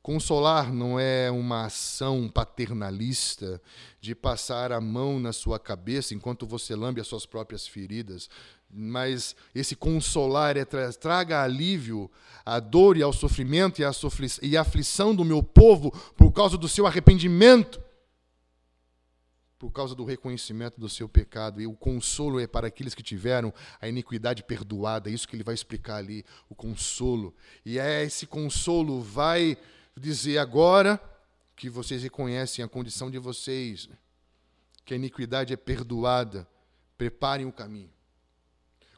Consolar não é uma ação paternalista de passar a mão na sua cabeça enquanto você lambe as suas próprias feridas mas esse consolar é tra traga alívio à dor e ao sofrimento e à, e à aflição do meu povo por causa do seu arrependimento, por causa do reconhecimento do seu pecado. E o consolo é para aqueles que tiveram a iniquidade perdoada, é isso que ele vai explicar ali, o consolo. E é esse consolo vai dizer agora que vocês reconhecem a condição de vocês, que a iniquidade é perdoada, preparem o caminho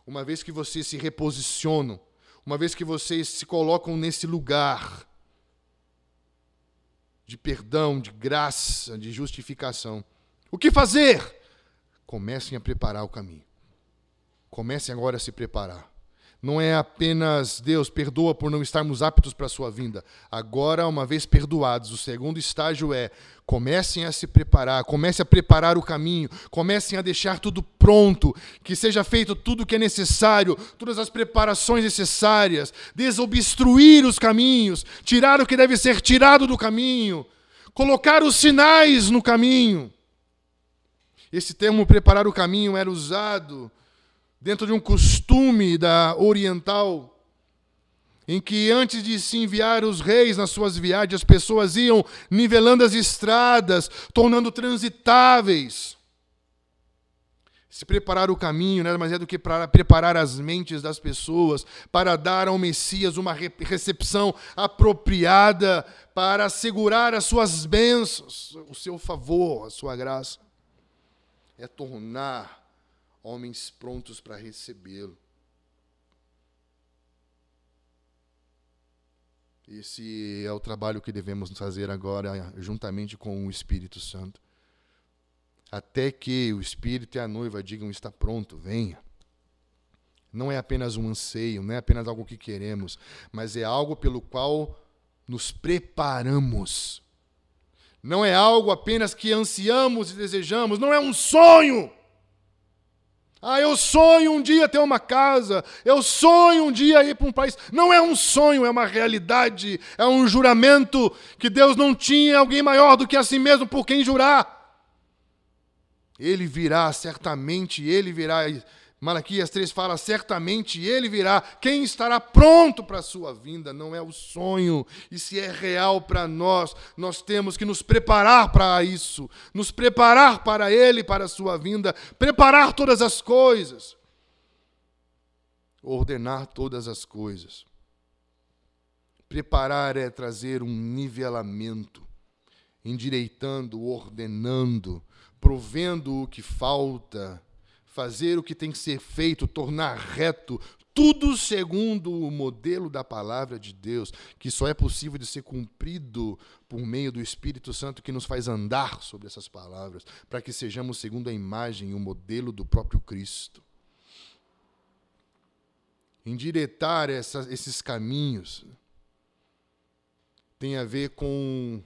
uma vez que vocês se reposicionam, uma vez que vocês se colocam nesse lugar de perdão, de graça, de justificação, o que fazer? Comecem a preparar o caminho. Comecem agora a se preparar. Não é apenas Deus perdoa por não estarmos aptos para a sua vinda. Agora, uma vez perdoados, o segundo estágio é comecem a se preparar, comecem a preparar o caminho, comecem a deixar tudo pronto, que seja feito tudo o que é necessário, todas as preparações necessárias, desobstruir os caminhos, tirar o que deve ser tirado do caminho, colocar os sinais no caminho. Esse termo preparar o caminho era usado dentro de um costume da oriental em que antes de se enviar os reis nas suas viagens, as pessoas iam nivelando as estradas, tornando transitáveis. Se preparar o caminho nada mais é do que para preparar as mentes das pessoas para dar ao Messias uma recepção apropriada, para assegurar as suas bênçãos, o seu favor, a sua graça é tornar homens prontos para recebê-lo. Esse é o trabalho que devemos fazer agora, juntamente com o Espírito Santo. Até que o Espírito e a noiva digam: está pronto, venha. Não é apenas um anseio, não é apenas algo que queremos, mas é algo pelo qual nos preparamos não é algo apenas que ansiamos e desejamos, não é um sonho. Ah, eu sonho um dia ter uma casa, eu sonho um dia ir para um país. Não é um sonho, é uma realidade, é um juramento que Deus não tinha alguém maior do que a si mesmo por quem jurar. Ele virá, certamente, ele virá Malaquias 3 fala: certamente ele virá. Quem estará pronto para a sua vinda não é o sonho. E se é real para nós, nós temos que nos preparar para isso, nos preparar para ele, para a sua vinda, preparar todas as coisas, ordenar todas as coisas. Preparar é trazer um nivelamento, endireitando, ordenando, provendo o que falta fazer o que tem que ser feito, tornar reto, tudo segundo o modelo da palavra de Deus, que só é possível de ser cumprido por meio do Espírito Santo que nos faz andar sobre essas palavras, para que sejamos segundo a imagem e o modelo do próprio Cristo. Endireitar essa, esses caminhos tem a ver com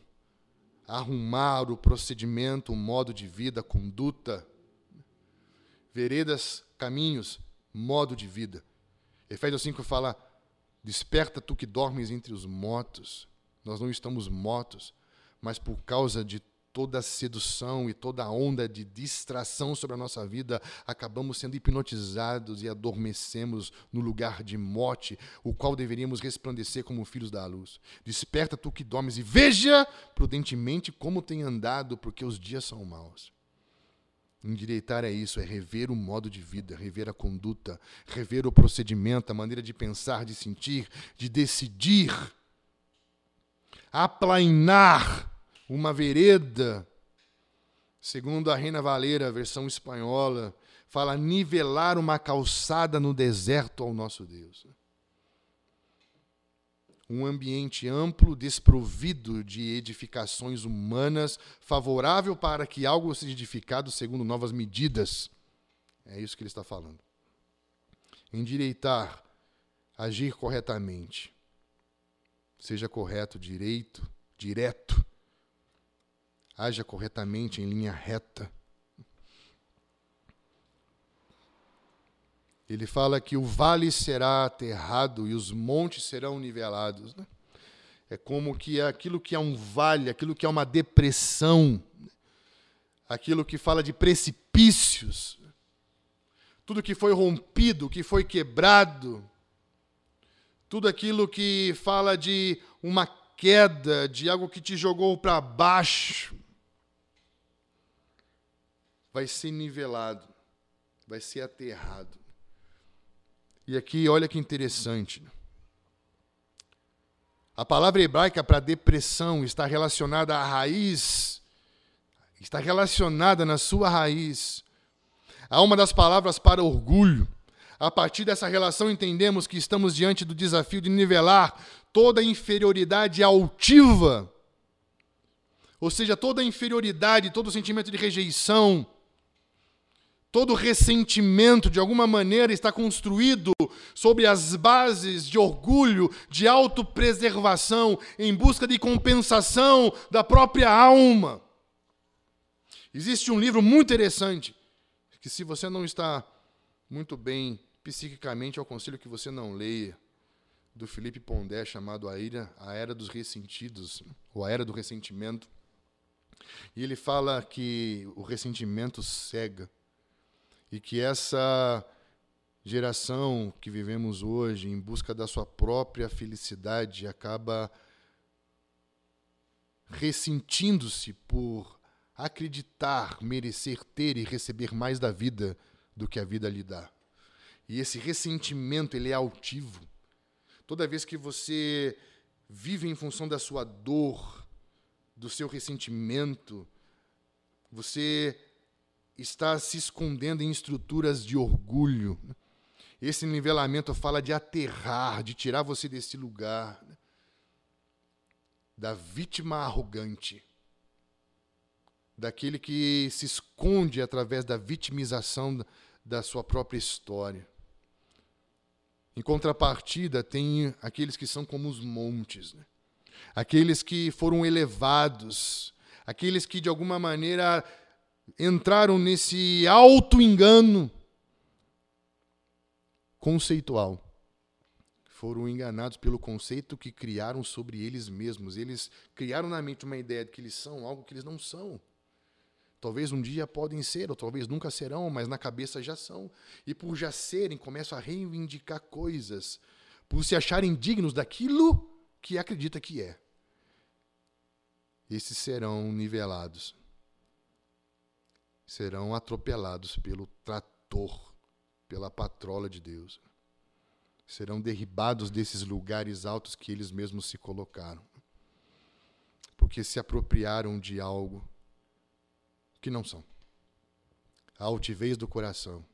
arrumar o procedimento, o modo de vida, a conduta veredas, caminhos, modo de vida. Efésios 5 fala: Desperta tu que dormes entre os mortos. Nós não estamos mortos, mas por causa de toda a sedução e toda a onda de distração sobre a nossa vida, acabamos sendo hipnotizados e adormecemos no lugar de morte, o qual deveríamos resplandecer como filhos da luz. Desperta tu que dormes e veja prudentemente como tem andado, porque os dias são maus. Endireitar é isso, é rever o modo de vida, rever a conduta, rever o procedimento, a maneira de pensar, de sentir, de decidir. Aplainar uma vereda, segundo a Reina Valera, versão espanhola, fala nivelar uma calçada no deserto ao nosso Deus um ambiente amplo, desprovido de edificações humanas, favorável para que algo seja edificado segundo novas medidas. É isso que ele está falando. Endireitar, agir corretamente. Seja correto, direito, direto. Haja corretamente em linha reta. Ele fala que o vale será aterrado e os montes serão nivelados. Né? É como que aquilo que é um vale, aquilo que é uma depressão, aquilo que fala de precipícios, tudo que foi rompido, que foi quebrado, tudo aquilo que fala de uma queda, de algo que te jogou para baixo, vai ser nivelado, vai ser aterrado. E aqui, olha que interessante. A palavra hebraica para depressão está relacionada à raiz, está relacionada na sua raiz. Há uma das palavras para orgulho, A partir dessa relação, entendemos que estamos diante do desafio de nivelar toda inferioridade altiva, ou seja, toda inferioridade, todo sentimento de rejeição, todo ressentimento, de alguma maneira, está construído sobre as bases de orgulho, de autopreservação, em busca de compensação da própria alma. Existe um livro muito interessante, que se você não está muito bem psiquicamente, eu aconselho que você não leia, do Felipe Pondé, chamado A, Ira, a Era dos Ressentidos, ou A Era do Ressentimento. E ele fala que o ressentimento cega e que essa geração que vivemos hoje, em busca da sua própria felicidade, acaba ressentindo-se por acreditar, merecer ter e receber mais da vida do que a vida lhe dá. E esse ressentimento, ele é altivo. Toda vez que você vive em função da sua dor, do seu ressentimento, você está se escondendo em estruturas de orgulho. Esse nivelamento fala de aterrar, de tirar você desse lugar da vítima arrogante, daquele que se esconde através da vitimização da sua própria história. Em contrapartida, tem aqueles que são como os montes, né? aqueles que foram elevados, aqueles que de alguma maneira entraram nesse auto-engano conceitual. Foram enganados pelo conceito que criaram sobre eles mesmos. Eles criaram na mente uma ideia de que eles são algo que eles não são. Talvez um dia podem ser, ou talvez nunca serão, mas na cabeça já são. E por já serem, começam a reivindicar coisas, por se acharem dignos daquilo que acredita que é. Esses serão nivelados. Serão atropelados pelo trator, pela patrola de Deus. Serão derribados desses lugares altos que eles mesmos se colocaram. Porque se apropriaram de algo que não são. A altivez do coração,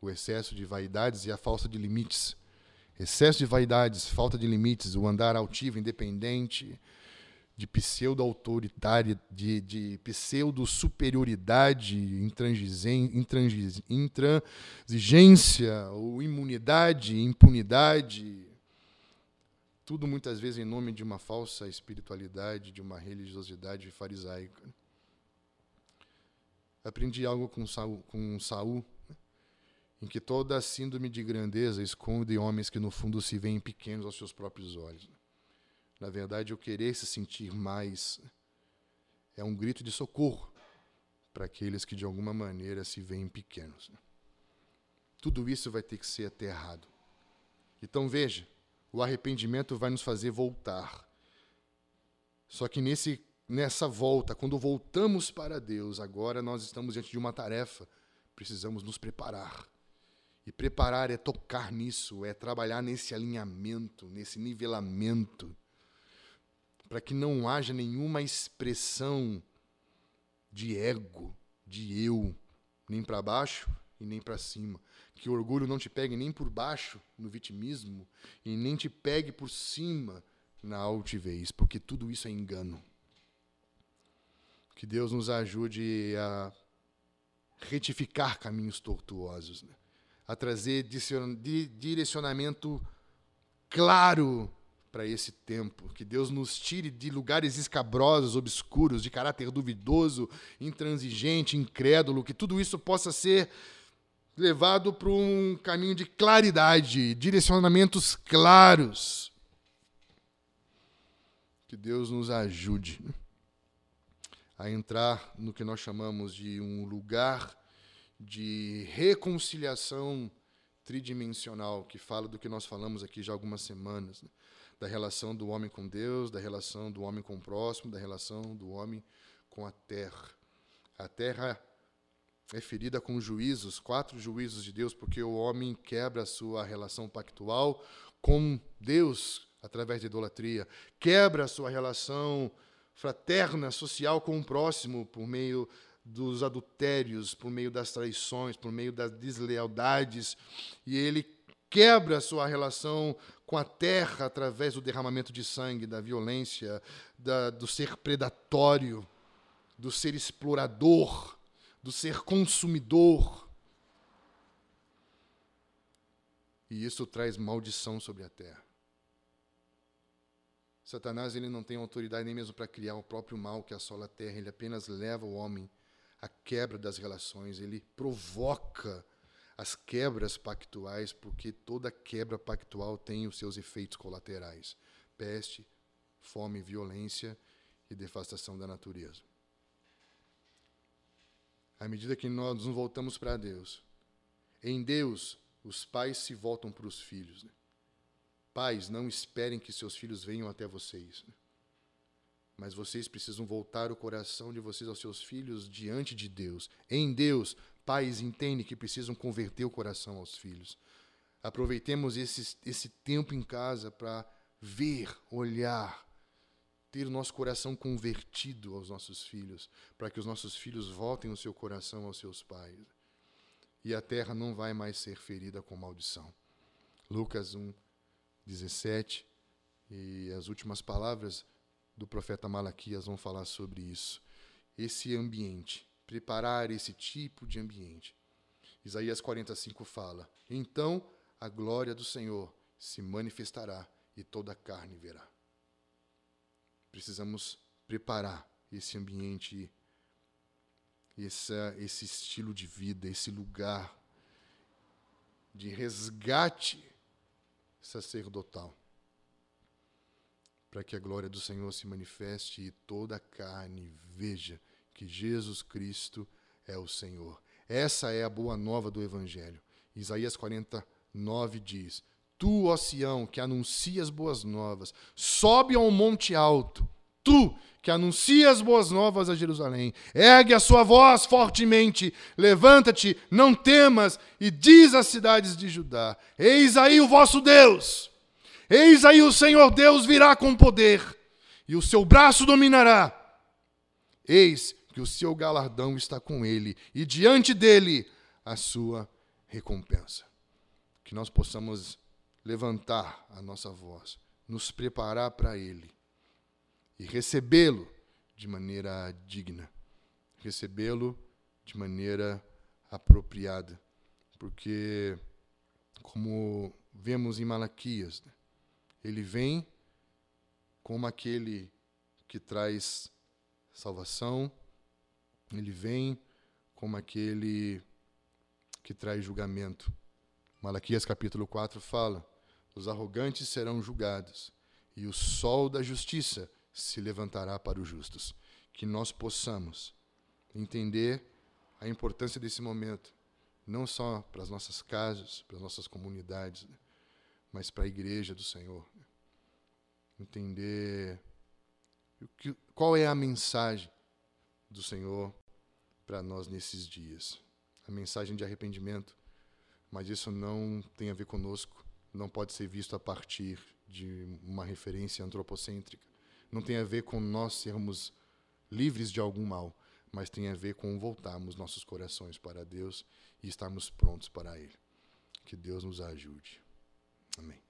o excesso de vaidades e a falta de limites. Excesso de vaidades, falta de limites, o andar altivo, independente, de pseudo-autoritária, de, de pseudo-superioridade, intransigência, ou imunidade, impunidade. Tudo muitas vezes em nome de uma falsa espiritualidade, de uma religiosidade farisaica aprendi algo com Saul, com Saul em que toda a síndrome de grandeza esconde homens que no fundo se veem pequenos aos seus próprios olhos. Na verdade, o querer se sentir mais é um grito de socorro para aqueles que de alguma maneira se veem pequenos. Tudo isso vai ter que ser aterrado. Então veja, o arrependimento vai nos fazer voltar. Só que nesse nessa volta, quando voltamos para Deus, agora nós estamos diante de uma tarefa. Precisamos nos preparar. E preparar é tocar nisso, é trabalhar nesse alinhamento, nesse nivelamento, para que não haja nenhuma expressão de ego, de eu, nem para baixo e nem para cima. Que o orgulho não te pegue nem por baixo no vitimismo e nem te pegue por cima na altivez, porque tudo isso é engano. Que Deus nos ajude a retificar caminhos tortuosos, né? a trazer direcionamento claro para esse tempo. Que Deus nos tire de lugares escabrosos, obscuros, de caráter duvidoso, intransigente, incrédulo, que tudo isso possa ser levado para um caminho de claridade, direcionamentos claros. Que Deus nos ajude. A entrar no que nós chamamos de um lugar de reconciliação tridimensional, que fala do que nós falamos aqui já há algumas semanas, né? Da relação do homem com Deus, da relação do homem com o próximo, da relação do homem com a terra. A terra é ferida com juízos, quatro juízos de Deus, porque o homem quebra a sua relação pactual com Deus através da idolatria, quebra a sua relação fraterna, social com o próximo, por meio dos adultérios, por meio das traições, por meio das deslealdades, e ele quebra a sua relação com a terra através do derramamento de sangue, da violência, da, do ser predatório, do ser explorador, do ser consumidor. E isso traz maldição sobre a terra. Satanás ele não tem autoridade nem mesmo para criar o próprio mal que assola a terra, ele apenas leva o homem à quebra das relações, ele provoca as quebras pactuais, porque toda quebra pactual tem os seus efeitos colaterais: peste, fome, violência e devastação da natureza. À medida que nós nos voltamos para Deus, em Deus, os pais se voltam para os filhos. Né? Pais, não esperem que seus filhos venham até vocês. Né? Mas vocês precisam voltar o coração de vocês aos seus filhos diante de Deus. Em Deus, pais entendem que precisam converter o coração aos filhos. Aproveitemos esse, esse tempo em casa para ver, olhar, ter o nosso coração convertido aos nossos filhos, para que os nossos filhos voltem o seu coração aos seus pais. E a terra não vai mais ser ferida com maldição. Lucas 1, 17, e as últimas palavras do profeta Malaquias vão falar sobre isso. Esse ambiente, preparar esse tipo de ambiente. Isaías 45 fala: Então a glória do Senhor se manifestará e toda a carne verá. Precisamos preparar esse ambiente, esse estilo de vida, esse lugar de resgate sacerdotal, para que a glória do Senhor se manifeste e toda a carne veja que Jesus Cristo é o Senhor. Essa é a boa nova do Evangelho. Isaías 49 diz: Tu, ó Sião, que anuncias boas novas, sobe ao monte alto. Tu, que anuncias boas novas a Jerusalém, ergue a sua voz fortemente, levanta-te, não temas, e diz às cidades de Judá: Eis aí o vosso Deus, eis aí o Senhor Deus virá com poder, e o seu braço dominará. Eis que o seu galardão está com ele, e diante dele a sua recompensa. Que nós possamos levantar a nossa voz, nos preparar para ele e recebê-lo de maneira digna, recebê-lo de maneira apropriada, porque, como vemos em Malaquias, né, ele vem como aquele que traz salvação, ele vem como aquele que traz julgamento. Malaquias capítulo 4 fala: os arrogantes serão julgados, e o sol da justiça se levantará para os justos. Que nós possamos entender a importância desse momento, não só para as nossas casas, para as nossas comunidades, né, mas para a igreja do Senhor. Entender qual é a mensagem do Senhor para nós nesses dias. A mensagem de arrependimento, mas isso não tem a ver conosco, não pode ser visto a partir de uma referência antropocêntrica não tem a ver com nós sermos livres de algum mal, mas tem a ver com voltarmos nossos corações para Deus e estarmos prontos para Ele. Que Deus nos ajude. Amém.